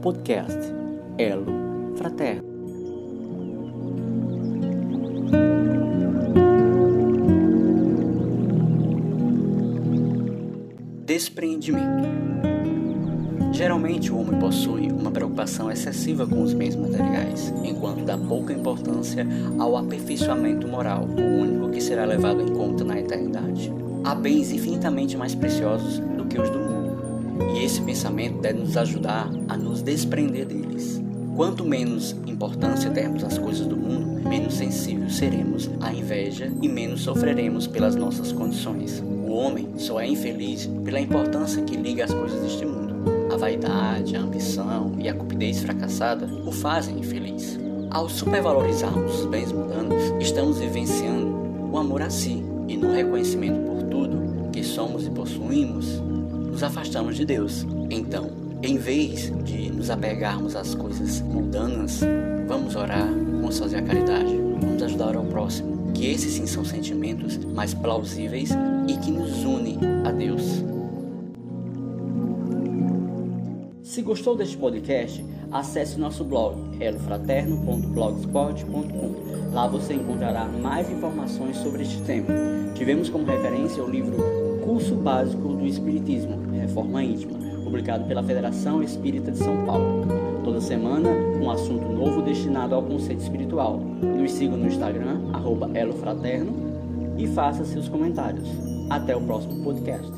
podcast Elo Fraterno. Despreendimento. Geralmente o homem possui uma preocupação excessiva com os bens materiais, enquanto dá pouca importância ao aperfeiçoamento moral, o único que será levado em conta na eternidade. Há bens infinitamente mais preciosos esse pensamento deve nos ajudar a nos desprender deles. Quanto menos importância dermos às coisas do mundo, menos sensíveis seremos à inveja e menos sofreremos pelas nossas condições. O homem só é infeliz pela importância que liga às coisas deste mundo. A vaidade, a ambição e a cupidez fracassada o fazem infeliz. Ao supervalorizarmos os bens mundanos, estamos vivenciando o amor a si e no reconhecimento por tudo que somos e possuímos, nos afastamos de Deus. Então, em vez de nos apegarmos às coisas mundanas, vamos orar, vamos fazer a caridade, vamos ajudar ao próximo. Que esses sim são sentimentos mais plausíveis e que nos unem a Deus. Se gostou deste podcast, acesse nosso blog elofraterno.blogspot.com. Lá você encontrará mais informações sobre este tema. Tivemos como referência o livro Curso Básico do Espiritismo, Reforma Íntima, publicado pela Federação Espírita de São Paulo. Toda semana, um assunto novo destinado ao conceito espiritual. Nos siga no Instagram, elofraterno, e faça seus comentários. Até o próximo podcast.